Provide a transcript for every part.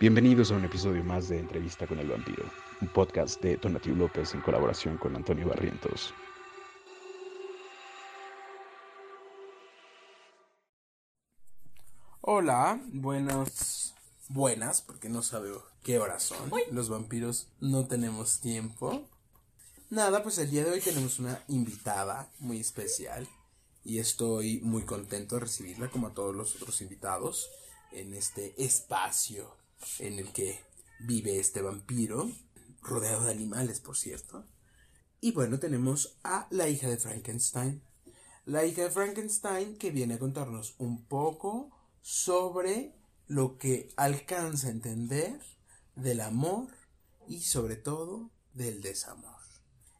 Bienvenidos a un episodio más de Entrevista con el Vampiro, un podcast de Tonatiuh López en colaboración con Antonio Barrientos. Hola, buenos, buenas, porque no sabe qué horas son. Los vampiros no tenemos tiempo. Nada, pues el día de hoy tenemos una invitada muy especial y estoy muy contento de recibirla como a todos los otros invitados en este espacio en el que vive este vampiro, rodeado de animales, por cierto. Y bueno, tenemos a la hija de Frankenstein. La hija de Frankenstein que viene a contarnos un poco sobre lo que alcanza a entender del amor y sobre todo del desamor.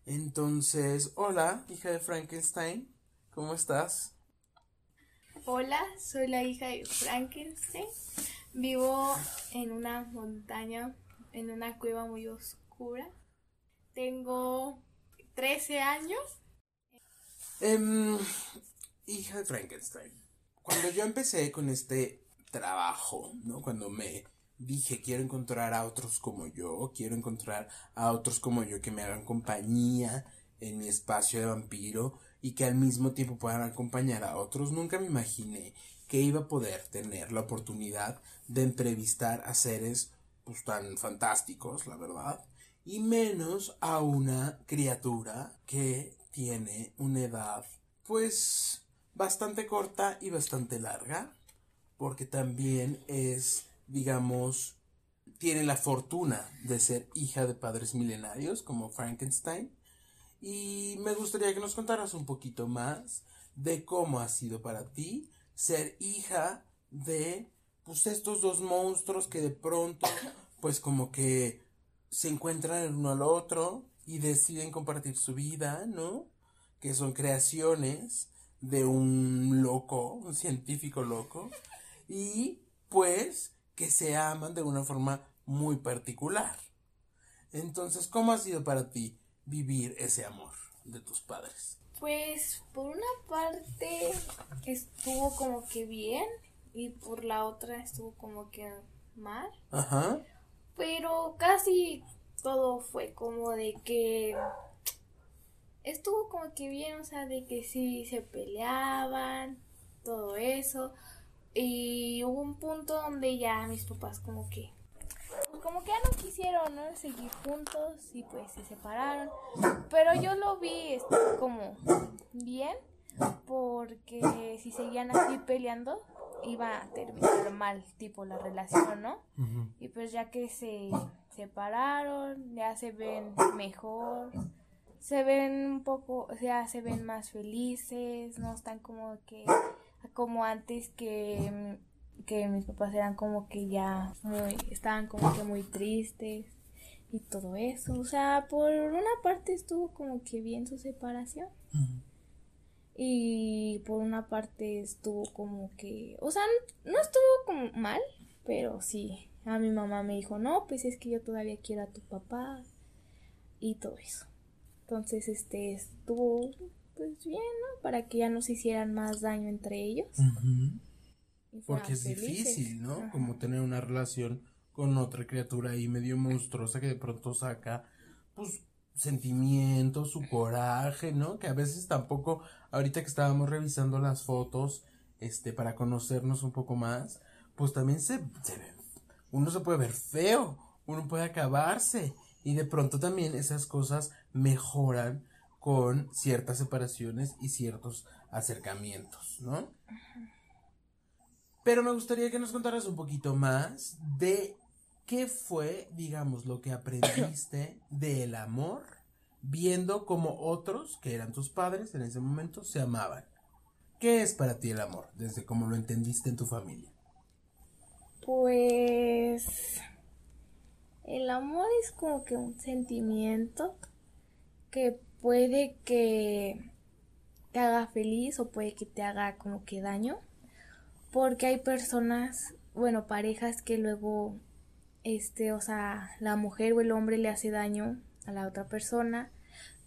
Entonces, hola, hija de Frankenstein, ¿cómo estás? Hola, soy la hija de Frankenstein. Vivo en una montaña, en una cueva muy oscura. Tengo 13 años. Em, hija de Frankenstein, cuando yo empecé con este trabajo, ¿no? Cuando me dije quiero encontrar a otros como yo, quiero encontrar a otros como yo que me hagan compañía en mi espacio de vampiro y que al mismo tiempo puedan acompañar a otros, nunca me imaginé que iba a poder tener la oportunidad de entrevistar a seres pues tan fantásticos, la verdad, y menos a una criatura que tiene una edad pues bastante corta y bastante larga, porque también es, digamos, tiene la fortuna de ser hija de padres milenarios como Frankenstein. Y me gustaría que nos contaras un poquito más de cómo ha sido para ti ser hija de pues estos dos monstruos que de pronto pues como que se encuentran el uno al otro y deciden compartir su vida, ¿no? Que son creaciones de un loco, un científico loco, y pues que se aman de una forma muy particular. Entonces, ¿cómo ha sido para ti vivir ese amor de tus padres? Pues por una parte estuvo como que bien y por la otra estuvo como que mal. Ajá. Pero casi todo fue como de que estuvo como que bien, o sea, de que sí se peleaban, todo eso. Y hubo un punto donde ya mis papás como que como que ya no quisieron, ¿no? Seguir juntos y pues se separaron. Pero yo lo vi este, como bien porque si seguían así peleando iba a terminar mal tipo la relación, ¿no? Y pues ya que se separaron, ya se ven mejor, se ven un poco, o sea, se ven más felices, no están como que como antes que que mis papás eran como que ya muy, estaban como que muy tristes y todo eso. O sea, por una parte estuvo como que bien su separación. Y por una parte estuvo como que, o sea, no estuvo como mal, pero sí, a mi mamá me dijo, no, pues es que yo todavía quiero a tu papá y todo eso. Entonces, este, estuvo pues bien, ¿no? Para que ya no se hicieran más daño entre ellos. Porque es difícil, ¿no? Como tener una relación con otra criatura ahí medio monstruosa que de pronto saca, pues, sentimientos, su coraje, ¿no? Que a veces tampoco, ahorita que estábamos revisando las fotos, este, para conocernos un poco más, pues también se, se ve, uno se puede ver feo, uno puede acabarse, y de pronto también esas cosas mejoran con ciertas separaciones y ciertos acercamientos, ¿no? Pero me gustaría que nos contaras un poquito más de qué fue, digamos, lo que aprendiste del amor viendo cómo otros, que eran tus padres en ese momento, se amaban. ¿Qué es para ti el amor, desde cómo lo entendiste en tu familia? Pues el amor es como que un sentimiento que puede que te haga feliz o puede que te haga como que daño porque hay personas, bueno, parejas que luego, este, o sea, la mujer o el hombre le hace daño a la otra persona,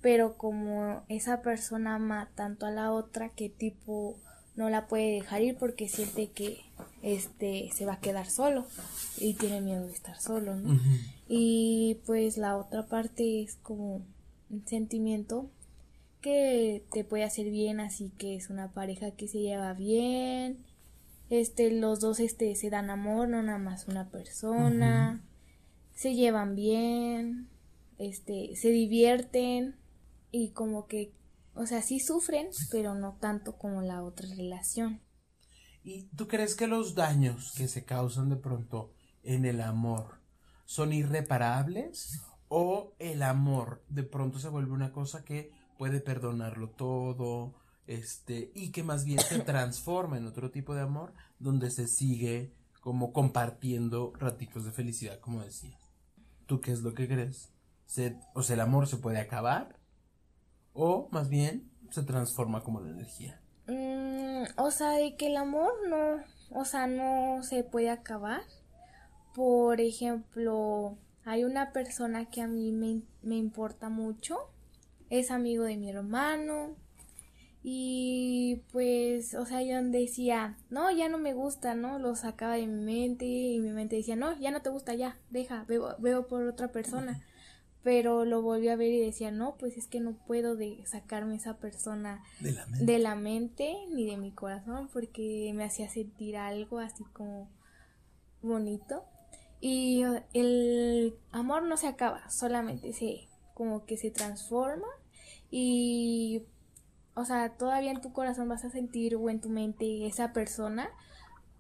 pero como esa persona ama tanto a la otra que tipo no la puede dejar ir porque siente que este se va a quedar solo y tiene miedo de estar solo, ¿no? Y pues la otra parte es como un sentimiento que te puede hacer bien, así que es una pareja que se lleva bien, este, los dos este se dan amor, no nada más una persona, se llevan bien, este, se divierten y como que, o sea, sí sufren, pero no tanto como la otra relación. ¿Y tú crees que los daños que se causan de pronto en el amor son irreparables? ¿O el amor de pronto se vuelve una cosa que puede perdonarlo todo, este, y que más bien se transforma en otro tipo de amor donde se sigue como compartiendo ratitos de felicidad, como decía. ¿Tú qué es lo que crees? ¿Se, o sea, el amor se puede acabar o más bien se transforma como la energía. Mm, o sea, de que el amor no, o sea, no se puede acabar. Por ejemplo, hay una persona que a mí me importa mucho, es amigo de mi hermano, y pues, o sea, yo decía, no, ya no me gusta, ¿no? Lo sacaba de mi mente y mi mente decía, no, ya no te gusta, ya, deja, veo, veo por otra persona pero lo volví a ver y decía, no, pues es que no puedo de sacarme esa persona de la, mente. ni de mi corazón porque me hacía sentir algo así como bonito. Y el amor no se acaba, solamente se como que se transforma y o sea, todavía en tu corazón vas a sentir o en tu mente esa persona,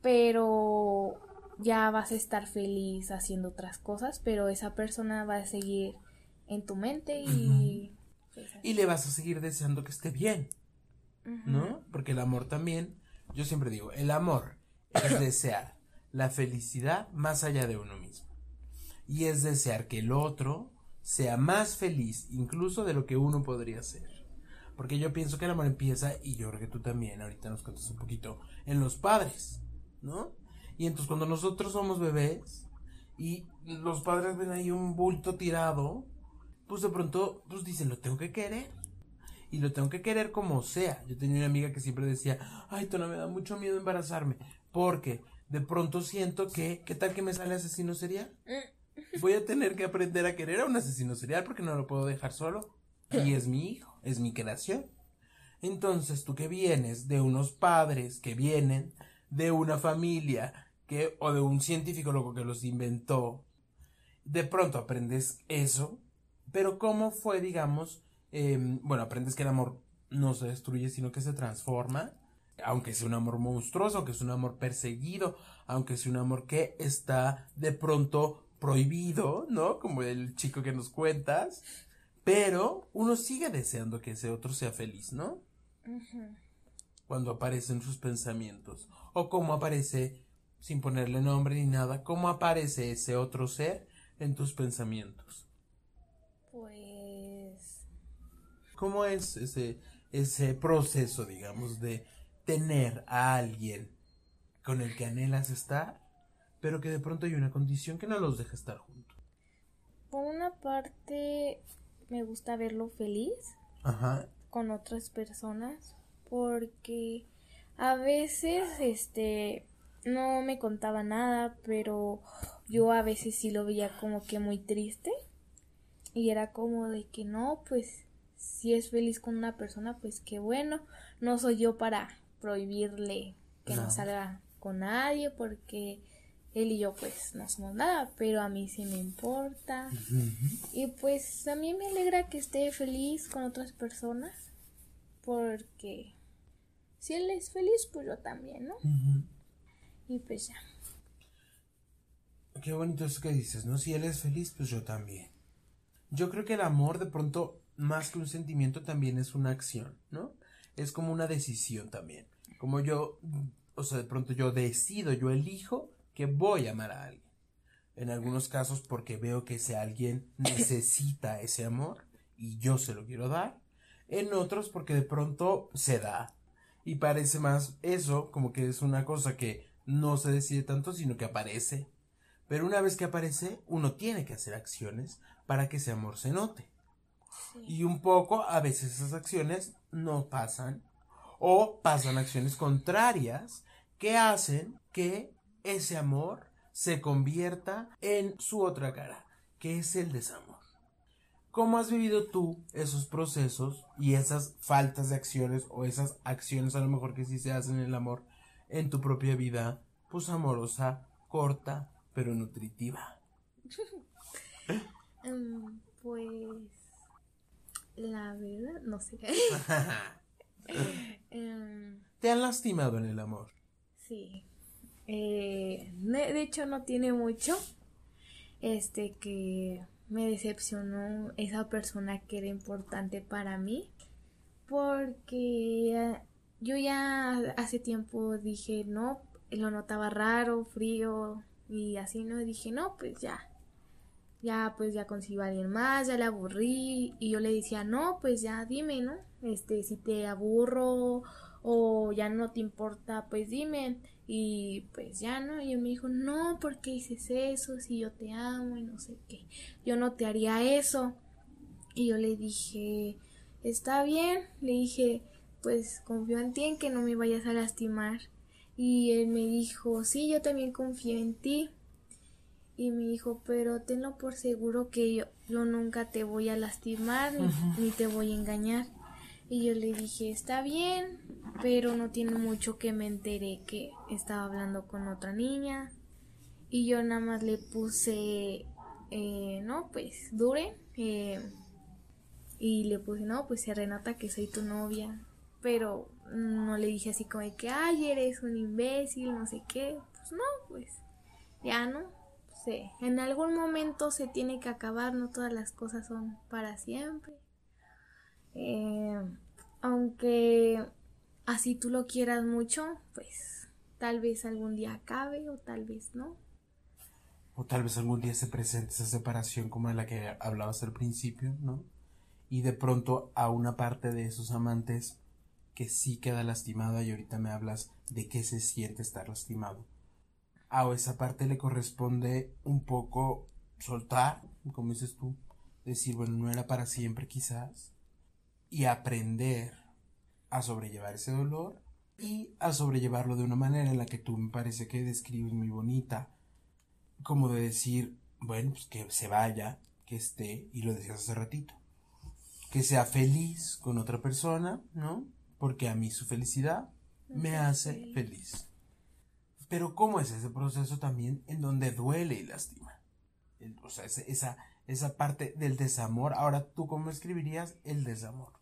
pero ya vas a estar feliz haciendo otras cosas, pero esa persona va a seguir en tu mente y... y le vas a seguir deseando que esté bien, ¿no? Porque el amor también, yo siempre digo, el amor es desear la felicidad más allá de uno mismo. Y es desear que el otro sea más feliz incluso de lo que uno podría ser. Porque yo pienso que el amor empieza, y yo creo que tú también, ahorita nos cuentas un poquito, en los padres, ¿no? Y entonces cuando nosotros somos bebés y los padres ven ahí un bulto tirado, pues de pronto, pues dicen, lo tengo que querer. Y lo tengo que querer como sea. Yo tenía una amiga que siempre decía, ay, Tona, me da mucho miedo embarazarme. Porque de pronto siento que, ¿qué tal que me sale asesino serial? Mm. Voy a tener que aprender a querer a un asesino serial porque no lo puedo dejar solo. Y es mi hijo, es mi creación. Entonces, tú que vienes de unos padres que vienen de una familia que, o de un científico loco que los inventó, de pronto aprendes eso pero cómo fue, digamos, em, bueno, aprendes que el amor no se destruye, sino que se transforma, aunque sea un amor monstruoso, aunque sea un amor perseguido, aunque sea un amor que está de pronto prohibido, ¿no? Como el chico que nos cuentas, pero uno sigue deseando que ese otro sea feliz, ¿no? Cuando aparecen sus pensamientos, o cómo aparece, sin ponerle nombre ni nada, cómo aparece ese otro ser en tus pensamientos. Pues... ¿Cómo es ese, ese proceso, digamos, de tener a alguien con el que anhelas estar, pero que de pronto hay una condición que no los deja estar juntos? Por una parte, me gusta verlo feliz con otras personas, porque a veces, este, no me contaba nada, pero yo a veces sí lo veía como que muy triste. Y era como de que no, pues si es feliz con una persona, pues qué bueno. No soy yo para prohibirle que no, salga con nadie porque él y yo pues no somos nada, pero a mí sí me importa. Y pues a mí me alegra que esté feliz con otras personas porque si él es feliz, pues yo también, ¿no? Y pues ya. Qué bonito eso que dices, ¿no? Si él es feliz, pues yo también. Yo creo que el amor de pronto, más que un sentimiento, también es una acción, ¿no? Es como una decisión también. Como yo, o sea, de pronto yo decido, yo elijo que voy a amar a alguien. En algunos casos porque veo que ese alguien necesita ese amor y yo se lo quiero dar. En otros porque de pronto se da. Y parece más eso como que es una cosa que no se decide tanto, sino que aparece. Pero una vez que aparece, uno tiene que hacer acciones para que ese amor se note. Y un poco, a veces esas acciones no pasan o pasan acciones contrarias que hacen que ese amor se convierta en su otra cara, que es el desamor. ¿Cómo has vivido tú esos procesos y esas faltas de acciones o esas acciones a lo mejor que sí se hacen en el amor en tu propia vida, pues amorosa, corta, pero nutritiva? Em, pues la verdad, no sé. Em, ¿Te han lastimado en el amor? sí. Eh, de hecho, no tiene mucho. Este que me decepcionó esa persona que era importante para mí. Porque eh, yo ya hace tiempo dije, no, lo notaba raro, frío y así, ¿no? Dije, no, pues ya. Ya, pues ya consigo a alguien más, ya le aburrí. Y yo le decía, no, pues ya dime, ¿no? Este, si te aburro o ya no te importa, pues dime. Y pues ya, ¿no? Y él me dijo, no, ¿por qué dices eso? Si yo te amo y no sé qué. Yo no te haría eso. Y yo le dije, está bien. Le dije, pues confío en ti, en que no me vayas a lastimar. Y él me dijo, sí, yo también confío en ti. Y me dijo, pero tenlo por seguro que yo, yo nunca te voy a lastimar ni, ni te voy a engañar. Y yo le dije, está bien, pero no tiene mucho que me enteré que estaba hablando con otra niña. Y yo nada más le puse, eh, no, pues dure. eh, y le puse, no, pues se renota que soy tu novia. Pero no le dije así como de que, ay, eres un imbécil, no sé qué. Pues no, pues ya no. Sí. En algún momento se tiene que acabar, no todas las cosas son para siempre. Eh, aunque así tú lo quieras mucho, pues tal vez algún día acabe o tal vez no. O tal vez algún día se presente esa separación como de la que hablabas al principio, ¿no? Y de pronto a una parte de esos amantes que sí queda lastimada y ahorita me hablas de qué se siente estar lastimado. A esa parte le corresponde un poco soltar, como dices tú, decir, bueno, no era para siempre quizás, y aprender a sobrellevar ese dolor y a sobrellevarlo de una manera en la que tú me parece que describes muy bonita, como de decir, bueno, pues que se vaya, que esté, y lo decías hace ratito, que sea feliz con otra persona, ¿no? Porque a mí su felicidad me hace feliz. Pero ¿cómo es ese proceso también en donde duele y lastima? El- O sea, esa, esa parte del desamor. Ahora, ¿tú cómo escribirías el desamor?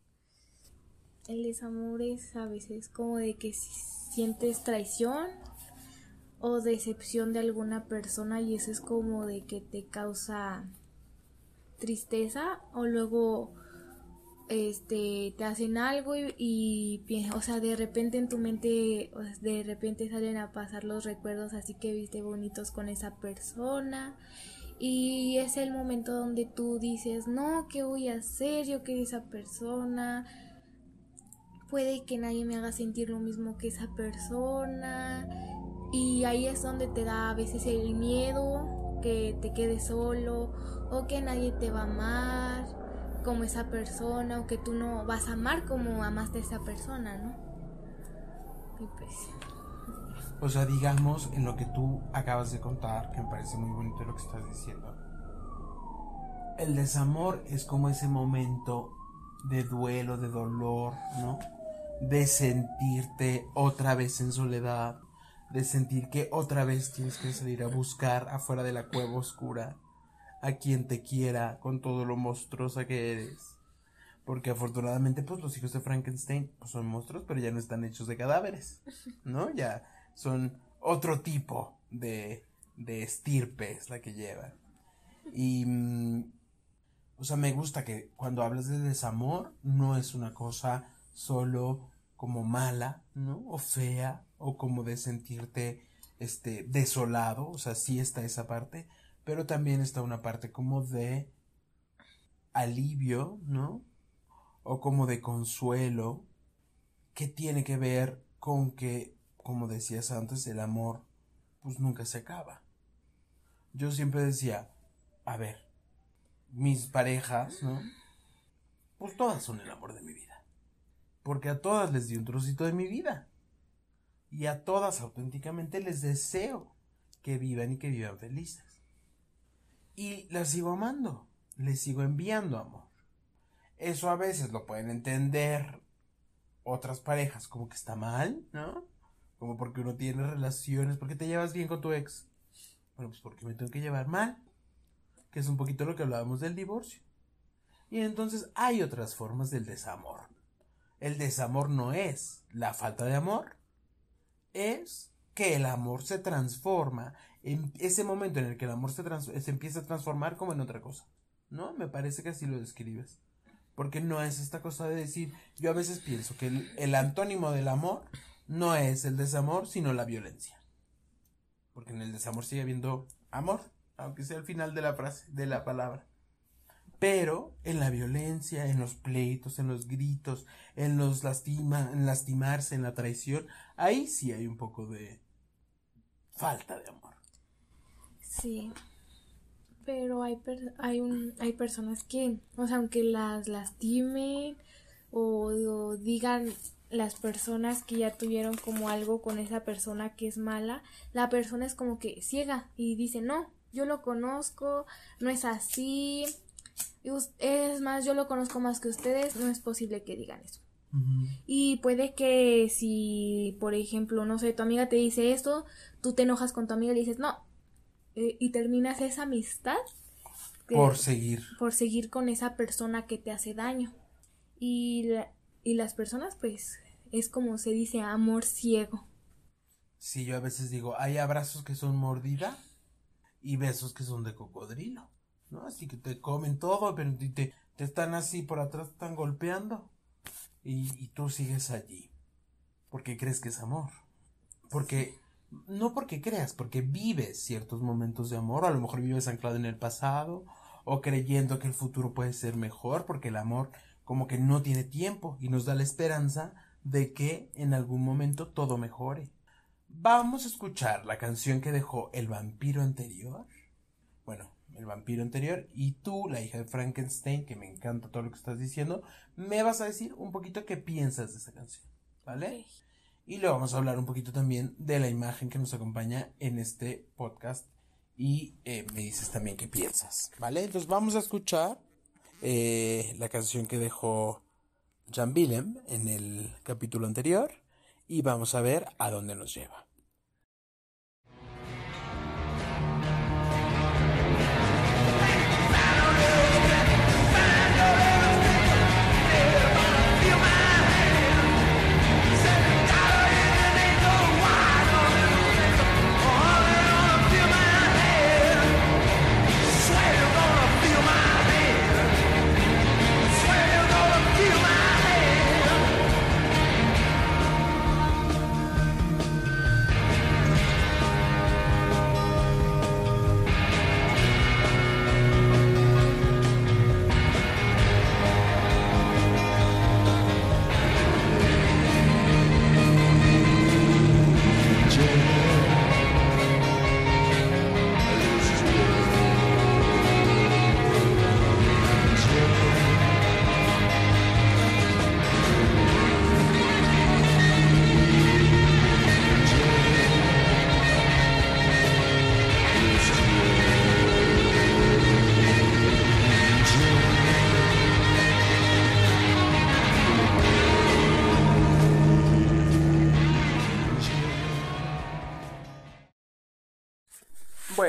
El desamor es a veces como de que si sientes traición o decepción de alguna persona y eso es como de que te causa tristeza o luego este te hacen algo y, y o sea de repente en tu mente de repente salen a pasar los recuerdos así que viste bonitos con esa persona y es el momento donde tú dices no qué voy a hacer yo quería esa persona puede que nadie me haga sentir lo mismo que esa persona y ahí es donde te da a veces el miedo que te quedes solo o que nadie te va a amar como esa persona o que tú no vas a amar como amaste a esa persona, ¿no? Pues O sea, digamos, en lo que tú acabas de contar, que me parece muy bonito lo que estás diciendo. El desamor es como ese momento de duelo, de dolor, ¿no? De sentirte otra vez en soledad, de sentir que otra vez tienes que salir a buscar afuera de la cueva oscura a quien te quiera con todo lo monstruosa que eres. Porque afortunadamente, pues los hijos de Frankenstein pues, son monstruos, pero ya no están hechos de cadáveres, ¿no? Ya son otro tipo de, de estirpe es la que llevan. Y, mm, o sea, me gusta que cuando hablas de desamor no es una cosa solo como mala, ¿no? O fea, o como de sentirte, este, desolado, o sea, sí está esa parte, pero también está una parte como de alivio, ¿no? O como de consuelo, que tiene que ver con que, como decías antes, el amor pues nunca se acaba. Yo siempre decía, a ver, mis parejas, ¿no? Pues todas son el amor de mi vida. Porque a todas les di un trocito de mi vida. y a todas auténticamente les deseo que vivan y que vivan felices. Y las sigo amando, les sigo enviando amor. Eso a veces lo pueden entender otras parejas como que está mal, ¿no? Como porque uno tiene relaciones, porque te llevas bien con tu ex. Bueno, pues porque me tengo que llevar mal. Que es un poquito lo que hablábamos del divorcio. Y entonces hay otras formas del desamor. El desamor no es la falta de amor, es que el amor se transforma en ese momento en el que el amor se, se empieza a transformar como en otra cosa. ¿No? Me parece que así lo describes. Porque no es esta cosa de decir, yo a veces pienso que el, antónimo del amor no es el desamor, sino la violencia. Porque en el desamor sigue habiendo amor, aunque sea el final de la frase, de la palabra. Pero en la violencia, en los pleitos, en los gritos, en los lastima, en lastimarse, en la traición, ahí sí hay un poco de falta de amor. Sí pero hay, hay, un, hay personas que, o sea, aunque las lastimen o, digan las personas que ya tuvieron como algo con esa persona que es mala, la persona es como que ciega y dice, no, yo lo conozco, no es así, es más, yo lo conozco más que ustedes, no es posible que digan eso. Y puede que si, por ejemplo, no sé, tu amiga te dice esto, tú te enojas con tu amiga y le dices, no, eh, y terminas esa amistad por seguir. por seguir con esa persona que te hace daño. Y, y las personas pues es como se dice amor ciego. Sí yo a veces digo hay abrazos que son mordida y besos que son de cocodrilo no así que te comen todo pero te, te están así por atrás te están golpeando. Y, y tú sigues allí. Porque crees que es amor porque no porque creas, porque vives ciertos momentos de amor, a lo mejor vives anclado en el pasado, o creyendo que el futuro puede ser mejor, porque el amor como que no tiene tiempo y nos da la esperanza de que en algún momento todo mejore. Vamos a escuchar la canción que dejó el vampiro anterior. Bueno, el vampiro anterior y tú, la hija de Frankenstein, que me encanta todo lo que estás diciendo, me vas a decir un poquito qué piensas de esa canción, ¿vale? Y luego vamos a hablar un poquito también de la imagen que nos acompaña en este podcast. Y eh, me dices también qué piensas, ¿vale? Entonces vamos a escuchar eh, la canción que dejó Jan Willem en el capítulo anterior y vamos a ver a dónde nos lleva.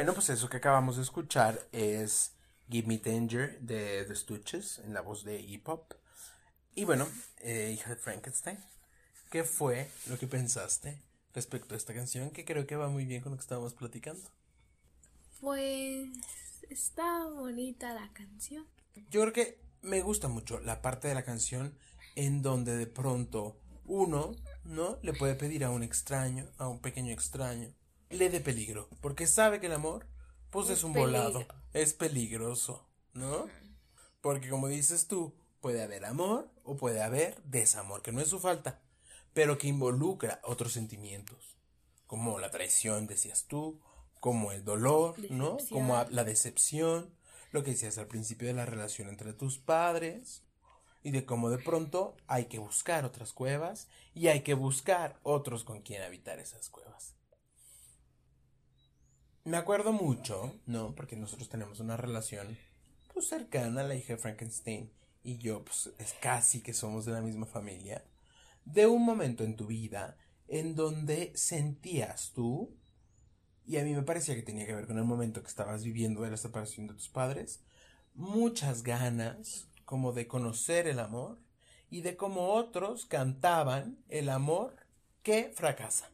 Bueno, pues eso que acabamos de escuchar es Give Me Danger de The Stooges en la voz de hip hop. Y bueno, eh, hija de Frankenstein, ¿qué fue lo que pensaste respecto a esta canción? Que creo que va muy bien con lo que estábamos platicando. Pues está bonita la canción. Yo creo que me gusta mucho la parte de la canción en donde de pronto uno, ¿no? Le puede pedir a un extraño, a un pequeño extraño, le dé peligro, porque sabe que el amor, pues es, un volado, es peligroso, ¿no? Porque como dices tú, puede haber amor o puede haber desamor, que no es su falta, pero que involucra otros sentimientos, como la traición, decías tú, como el dolor, ¿no? Como la decepción, lo que decías al principio de la relación entre tus padres, y de cómo de pronto hay que buscar otras cuevas y hay que buscar otros con quien habitar esas cuevas. Me acuerdo mucho, ¿no? Porque nosotros tenemos una relación pues cercana, la hija de Frankenstein y yo pues es casi que somos de la misma familia, de un momento en tu vida en donde sentías tú, y a mí me parecía que tenía que ver con el momento que estabas viviendo de la separación de tus padres, muchas ganas como de conocer el amor y de cómo otros cantaban el amor que fracasa.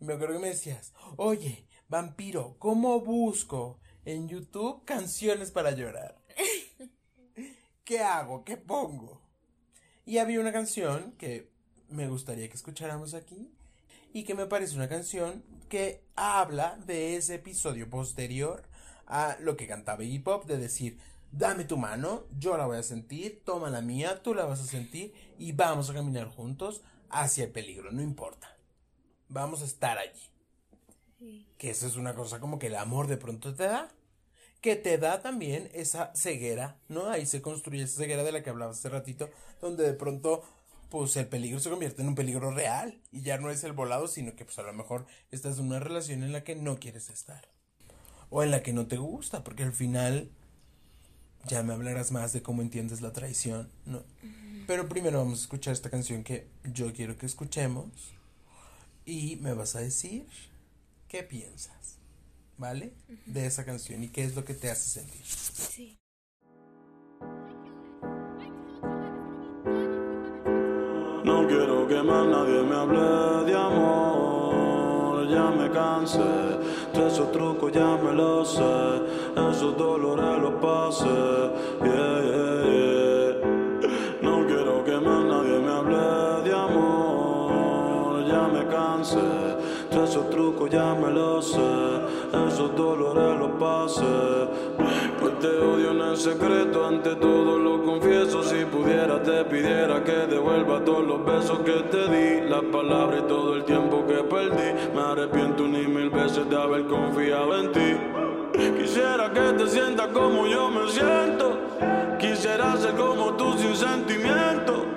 Y me acuerdo que me decías, oye, vampiro, ¿cómo busco en YouTube canciones para llorar? ¿Qué hago? ¿Qué pongo? Y había una canción que me gustaría que escucháramos aquí y que me parece una canción que habla de ese episodio posterior a lo que cantaba Iggy Pop de decir, dame tu mano, yo la voy a sentir, toma la mía, tú la vas a sentir y vamos a caminar juntos hacia el peligro, no importa. Vamos a estar allí. Que eso es una cosa como que el amor de pronto te da. Que te da también esa ceguera, ¿no? Ahí se construye esa ceguera de la que hablabas hace ratito, donde de pronto, pues el peligro se convierte en un peligro real. Y ya no es el volado, sino que pues a lo mejor estás en una relación en la que no quieres estar. O en la que no te gusta, porque al final ya me hablarás más de cómo entiendes la traición, ¿no? Pero primero vamos a escuchar esta canción que yo quiero que escuchemos y me vas a decir qué piensas, ¿vale? De esa canción y qué es lo que te hace sentir. Sí. No quiero que más nadie me hable de amor, ya me cansé, de esos trucos ya me los sé, esos dolores los pasé, yeah, yeah, yeah. Ya me los sé, esos dolores los pasé. Pues te odio en el secreto, ante todo lo confieso. Si pudiera, te pidiera que devuelva todos los besos que te di, las palabras y todo el tiempo que perdí. Me arrepiento ni mil veces de haber confiado en ti. Quisiera que te sientas como yo me siento. Quisiera ser como tú sin sentimiento.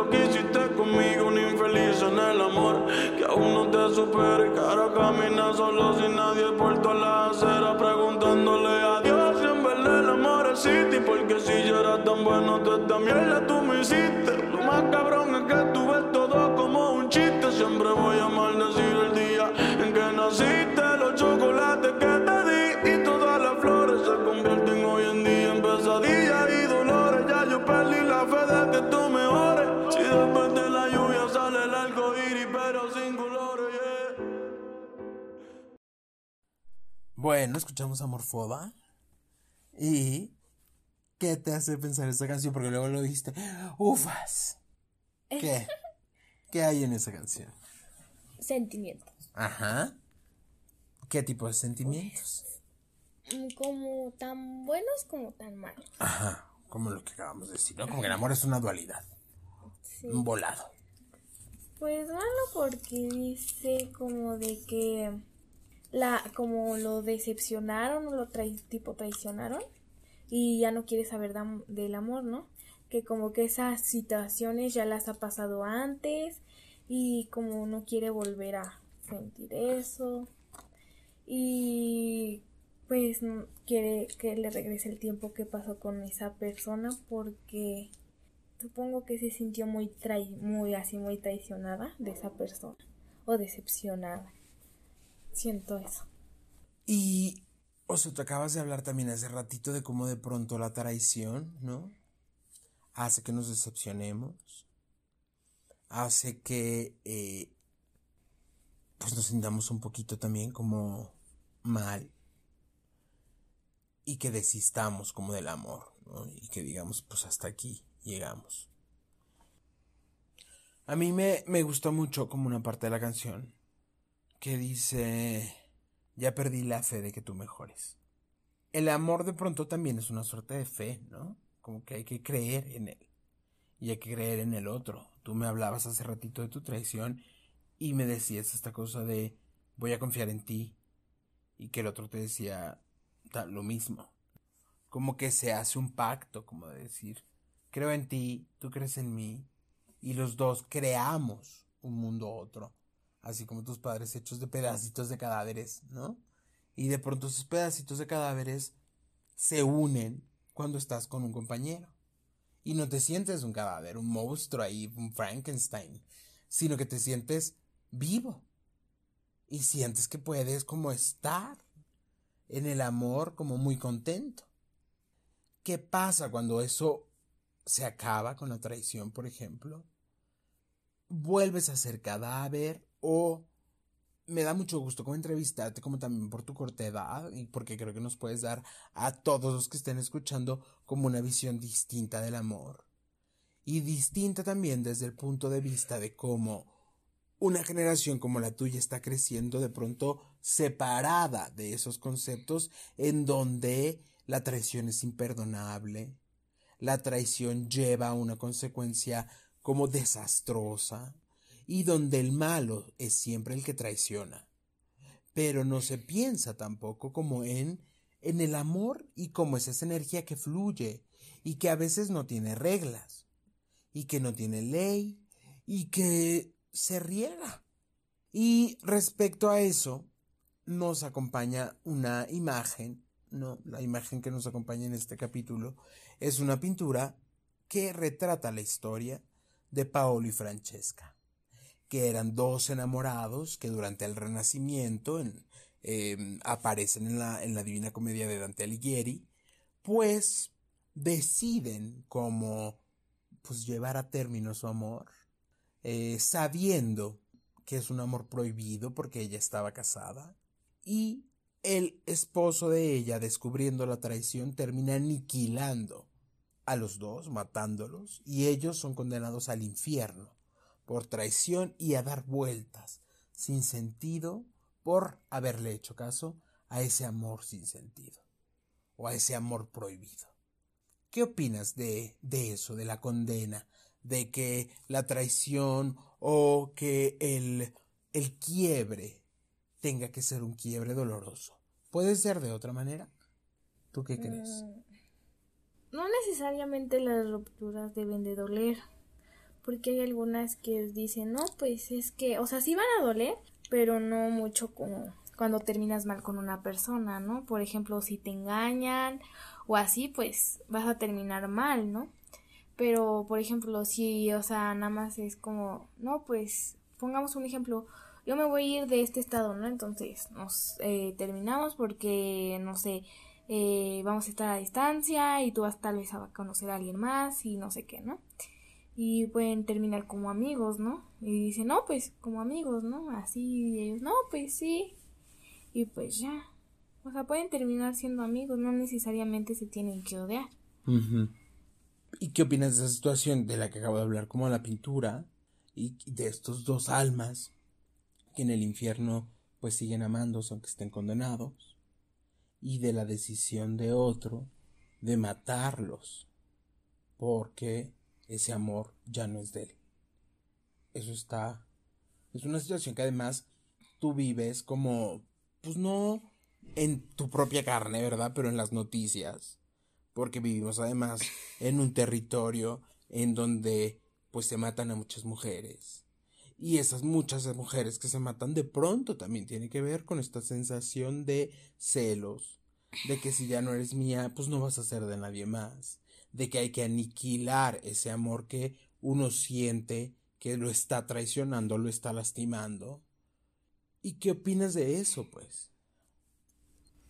Lo que hiciste conmigo. Un infeliz en el amor que aún no te supera. Y cara camina solo sin nadie por toda la acera preguntándole a Dios si en verdad el amor existe. Porque si yo era tan bueno, toda esta mierda tú me hiciste. Lo más cabrón es que tú ves todo como un chiste. Siempre voy a maldecir el día en que naciste. Los chocolates Bueno, escuchamos a Morfoda. ¿Y qué te hace pensar esta canción? Porque luego lo dijiste, ufas. ¿Qué? ¿Qué hay en esa canción? Sentimientos. Ajá. ¿Qué tipo de sentimientos? Como tan buenos como tan malos. Ajá, como lo que acabamos de decir, ¿no? Como que el amor es una dualidad, Sí. un volado. Pues malo porque dice como de que la como lo decepcionaron o lo tipo traicionaron y ya no quiere saber del amor, ¿no? Que como que esas situaciones ya las ha pasado antes y como no quiere volver a sentir eso y pues quiere que le regrese el tiempo que pasó con esa persona porque Supongo que se sintió muy trai muy así muy traicionada de esa persona o decepcionada. Siento eso. Y, o sea, tú acabas de hablar también hace ratito de cómo de pronto la traición, ¿no? Hace que nos decepcionemos. Hace que, eh, pues nos sintamos un poquito también como mal. Y que desistamos como del amor, ¿no? Y que digamos, pues hasta aquí llegamos. A mí me, me gustó mucho como una parte de la canción que dice, ya perdí la fe de que tú mejores. El amor de pronto también es una suerte de fe, ¿no? Como que hay que creer en él. Y hay que creer en el otro tú me hablabas hace ratito de tu traición y me decías esta cosa de voy a confiar en ti y que el otro te decía lo mismo. Como que se hace un pacto, como de decir, creo en ti, tú crees en mí y los dos creamos un mundo otro, así como tus padres hechos de pedacitos de cadáveres, ¿no? Y de pronto esos pedacitos de cadáveres se unen cuando estás con un compañero. Y no te sientes un cadáver, un monstruo ahí, un Frankenstein, sino que te sientes vivo. Y sientes que puedes como estar en el amor como muy contento. ¿Qué pasa cuando eso se acaba con la traición, por ejemplo? Vuelves a ser cadáver o me da mucho gusto como entrevistarte, como también por tu corta edad y porque creo que nos puedes dar a todos los que estén escuchando como una visión distinta del amor. Y distinta también desde el punto de vista de cómo una generación como la tuya está creciendo de pronto separada de esos conceptos en donde la traición es imperdonable, la traición lleva a una consecuencia como desastrosa, y donde el malo es siempre el que traiciona. Pero no se piensa tampoco como en en el amor y como es esa energía que fluye y que a veces no tiene reglas y que no tiene ley y que se riega. Y respecto a eso nos acompaña una imagen, no, la imagen que nos acompaña en este capítulo es una pintura que retrata la historia de Paolo y Francesca que eran dos enamorados que durante el Renacimiento em, aparecen en la, en la Divina Comedia de Dante Alighieri, pues deciden como pues llevar a término su amor, eh, sabiendo que es un amor prohibido porque ella estaba casada, y el esposo de ella, descubriendo la traición, termina aniquilando a los dos, matándolos, y ellos son condenados al infierno por traición y a dar vueltas sin sentido por haberle hecho caso a ese amor sin sentido o a ese amor prohibido. ¿Qué opinas de, de eso, de la condena, de que la traición o que el, el quiebre tenga que ser un quiebre doloroso? ¿Puede ser de otra manera? ¿Tú qué crees? Mm, no necesariamente las rupturas deben de doler porque hay algunas que dicen, no, pues es que, o sea, sí van a doler, pero no mucho como cuando terminas mal con una persona, ¿no? Por ejemplo, si te engañan o así, pues vas a terminar mal, ¿no? Pero, por ejemplo, si, o sea, nada más es como, no, pues, pongamos un ejemplo, yo me voy a ir de este estado, ¿no? Entonces, nos eh, terminamos porque, no sé, eh, vamos a estar a distancia y tú vas tal vez a conocer a alguien más y no sé qué, ¿no? Y pueden terminar como amigos, ¿no? Y dicen, no, pues como amigos, ¿no? Así, ellos, no, pues sí. Y pues ya. O sea, pueden terminar siendo amigos, no necesariamente se tienen que odiar. ¿Y qué opinas de esa situación de la que acabo de hablar, como la pintura y de estos dos almas que en el infierno pues siguen amándose aunque estén condenados? Y de la decisión de otro de matarlos porque ese amor ya no es de él. Eso está... Es una situación que además tú vives como, pues no en tu propia carne, ¿verdad? Pero en las noticias. Porque vivimos además en un territorio en donde pues se matan a muchas mujeres. Y esas muchas mujeres que se matan de pronto también tiene que ver con esta sensación de celos, de que si ya no eres mía, pues no vas a ser de nadie más de que hay que aniquilar ese amor que uno siente que lo está traicionando, lo está lastimando. ¿Y qué opinas de eso, pues?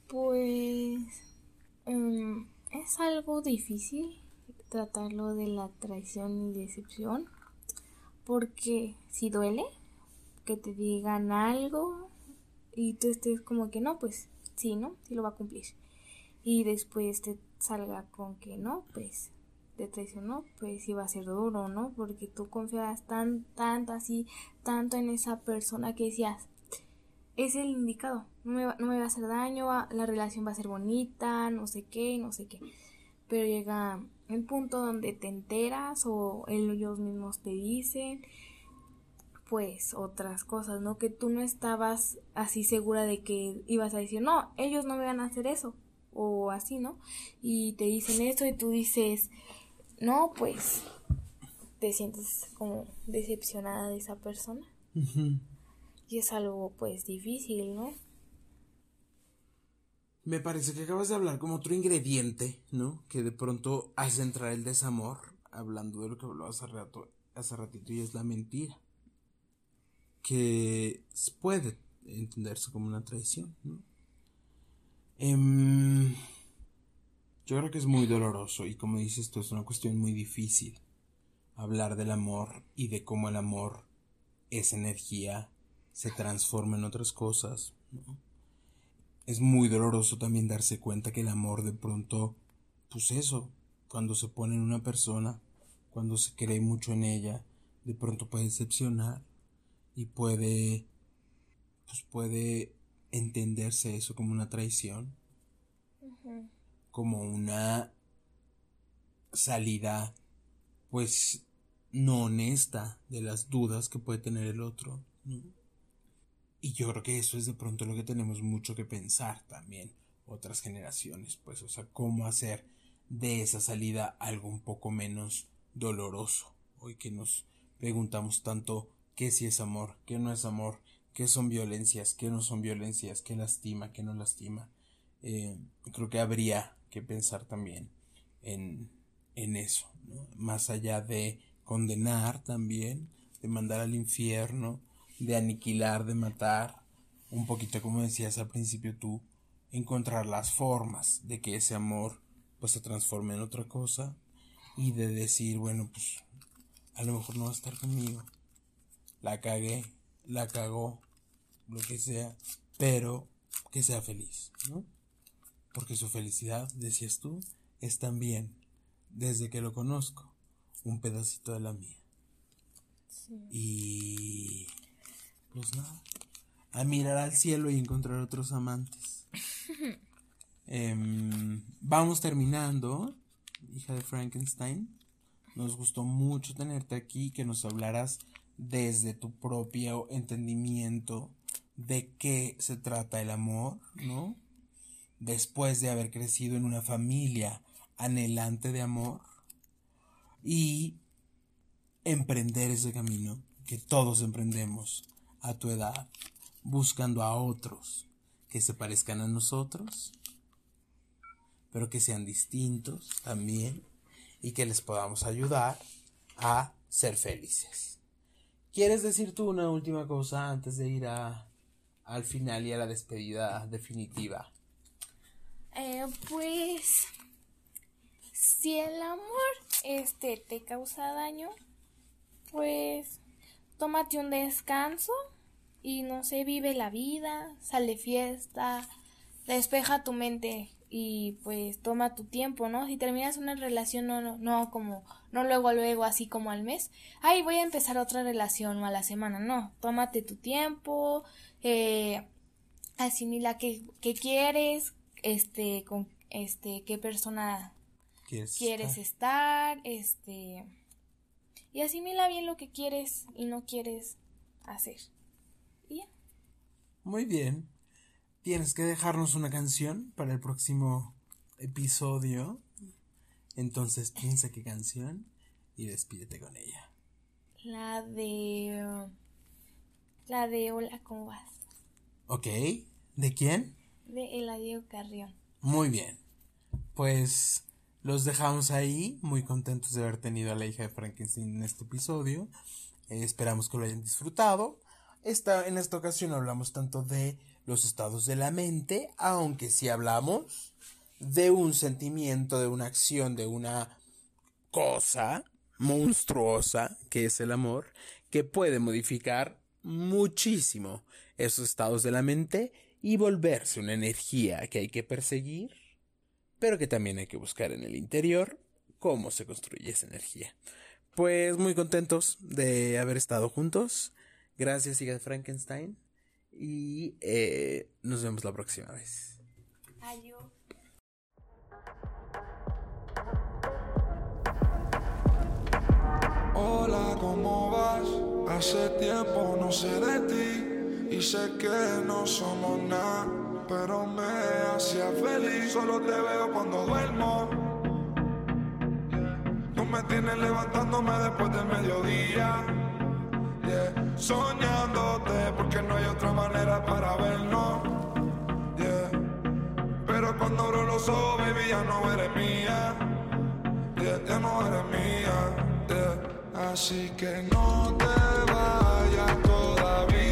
Pues em, es algo difícil tratarlo de la traición y decepción, porque si duele que te digan algo y tú estés como que no, pues sí, ¿no? Sí lo va a cumplir. Y después te salga con que no, pues te traicionó, pues iba a ser duro, ¿no? Porque tú confiabas tan, tanto así, tanto en esa persona que decías, es el indicado, no me, va, no me va a hacer daño, la relación va a ser bonita, no sé qué, no sé qué. pero llega el punto donde te enteras o ellos mismos te dicen pues otras cosas, ¿no? Que tú no estabas así segura de que ibas a decir, no, ellos no me van a hacer eso, o así, ¿no? Y te dicen eso y tú dices, no, pues te sientes como decepcionada de esa persona. Y es algo pues difícil, ¿no? Me parece que acabas de hablar como otro ingrediente, ¿no? Que de pronto hace entrar el desamor, hablando de lo que hablabas hace, rato, hace ratito, y es la mentira que puede entenderse como una traición. ¿no? Em, yo creo que es muy doloroso y como dices esto es una cuestión muy difícil hablar del amor y de cómo el amor es energía, se transforma en otras cosas. ¿no? Es muy doloroso también darse cuenta que el amor de pronto, pues eso, cuando se pone en una persona, cuando se cree mucho en ella, de pronto puede decepcionar y puede pues puede entenderse eso como una traición. Como una salida pues no honesta de las dudas que puede tener el otro y yo creo que eso es de pronto lo que tenemos mucho que pensar también otras generaciones pues o sea cómo hacer de esa salida algo un poco menos doloroso. Hoy que nos preguntamos tanto qué sí es amor, qué no es amor, qué son violencias, qué no son violencias, qué lastima, qué no lastima. Eh, creo que habría que pensar también en, en eso, más allá de condenar también, de mandar al infierno, de aniquilar, de matar, un poquito como decías al principio tú, encontrar las formas de que ese amor pues se transforme en otra cosa y de decir, bueno, pues a lo mejor no va a estar conmigo, la cagué, la cagó, lo que sea, pero que sea feliz, ¿no? Porque su felicidad, decías tú, es también, desde que lo conozco, un pedacito de la mía. Y pues nada, a mirar al cielo y encontrar otros amantes. Em, vamos terminando, hija de Frankenstein. Nos gustó mucho tenerte aquí, que nos hablaras desde tu propio entendimiento de qué se trata el amor, ¿no? Después de haber crecido en una familia anhelante de amor y emprender ese camino que todos emprendemos a tu edad, buscando a otros que se parezcan a nosotros, pero que sean distintos también y que les podamos ayudar a ser felices. ¿Quieres decir tú una última cosa antes de ir a, al final y a la despedida definitiva? Eh, pues si el amor este te causa daño, pues tómate un descanso y no sé, vive la vida, sale fiesta, despeja tu mente y pues toma tu tiempo, ¿no? Si terminas una relación, no, no, no como, no luego, luego, así como al mes, ay, voy a empezar otra relación o a la semana, no, tómate tu tiempo, eh, asimila qué, qué quieres, este, con, este, qué persona quieres, estar? este, y asimila bien lo que quieres y no quieres hacer. Y ya. Muy bien tienes que dejarnos una canción para el próximo episodio. Entonces piensa qué canción y despídete con ella. La de... La de Hola, ¿cómo vas? Ok. ¿De quién? De Eladio Carrión. Muy bien. Pues los dejamos ahí, muy contentos de haber tenido a la hija de Frankenstein en este episodio. Eh, esperamos que lo hayan disfrutado. Esta, en esta ocasión hablamos tanto de los estados de la mente, aunque si hablamos de un sentimiento, de una acción, de una cosa monstruosa que es el amor, que puede modificar muchísimo esos estados de la mente y volverse una energía que hay que perseguir, pero que también hay que buscar en el interior cómo se construye esa energía. Pues muy contentos de haber estado juntos. Gracias, de Frankenstein. Y eh, nos vemos la próxima vez. Adiós. Hola, ¿cómo vas? Hace tiempo no sé de ti y sé que no somos nada, pero me hacía feliz. Solo te veo cuando duermo. Tú me tienes levantándome después del mediodía. Soñándote porque no hay otra manera para vernos, yeah. Pero cuando abro los ojos, baby, ya no eres mía, yeah, ya no eres mía. Así que no te vayas todavía.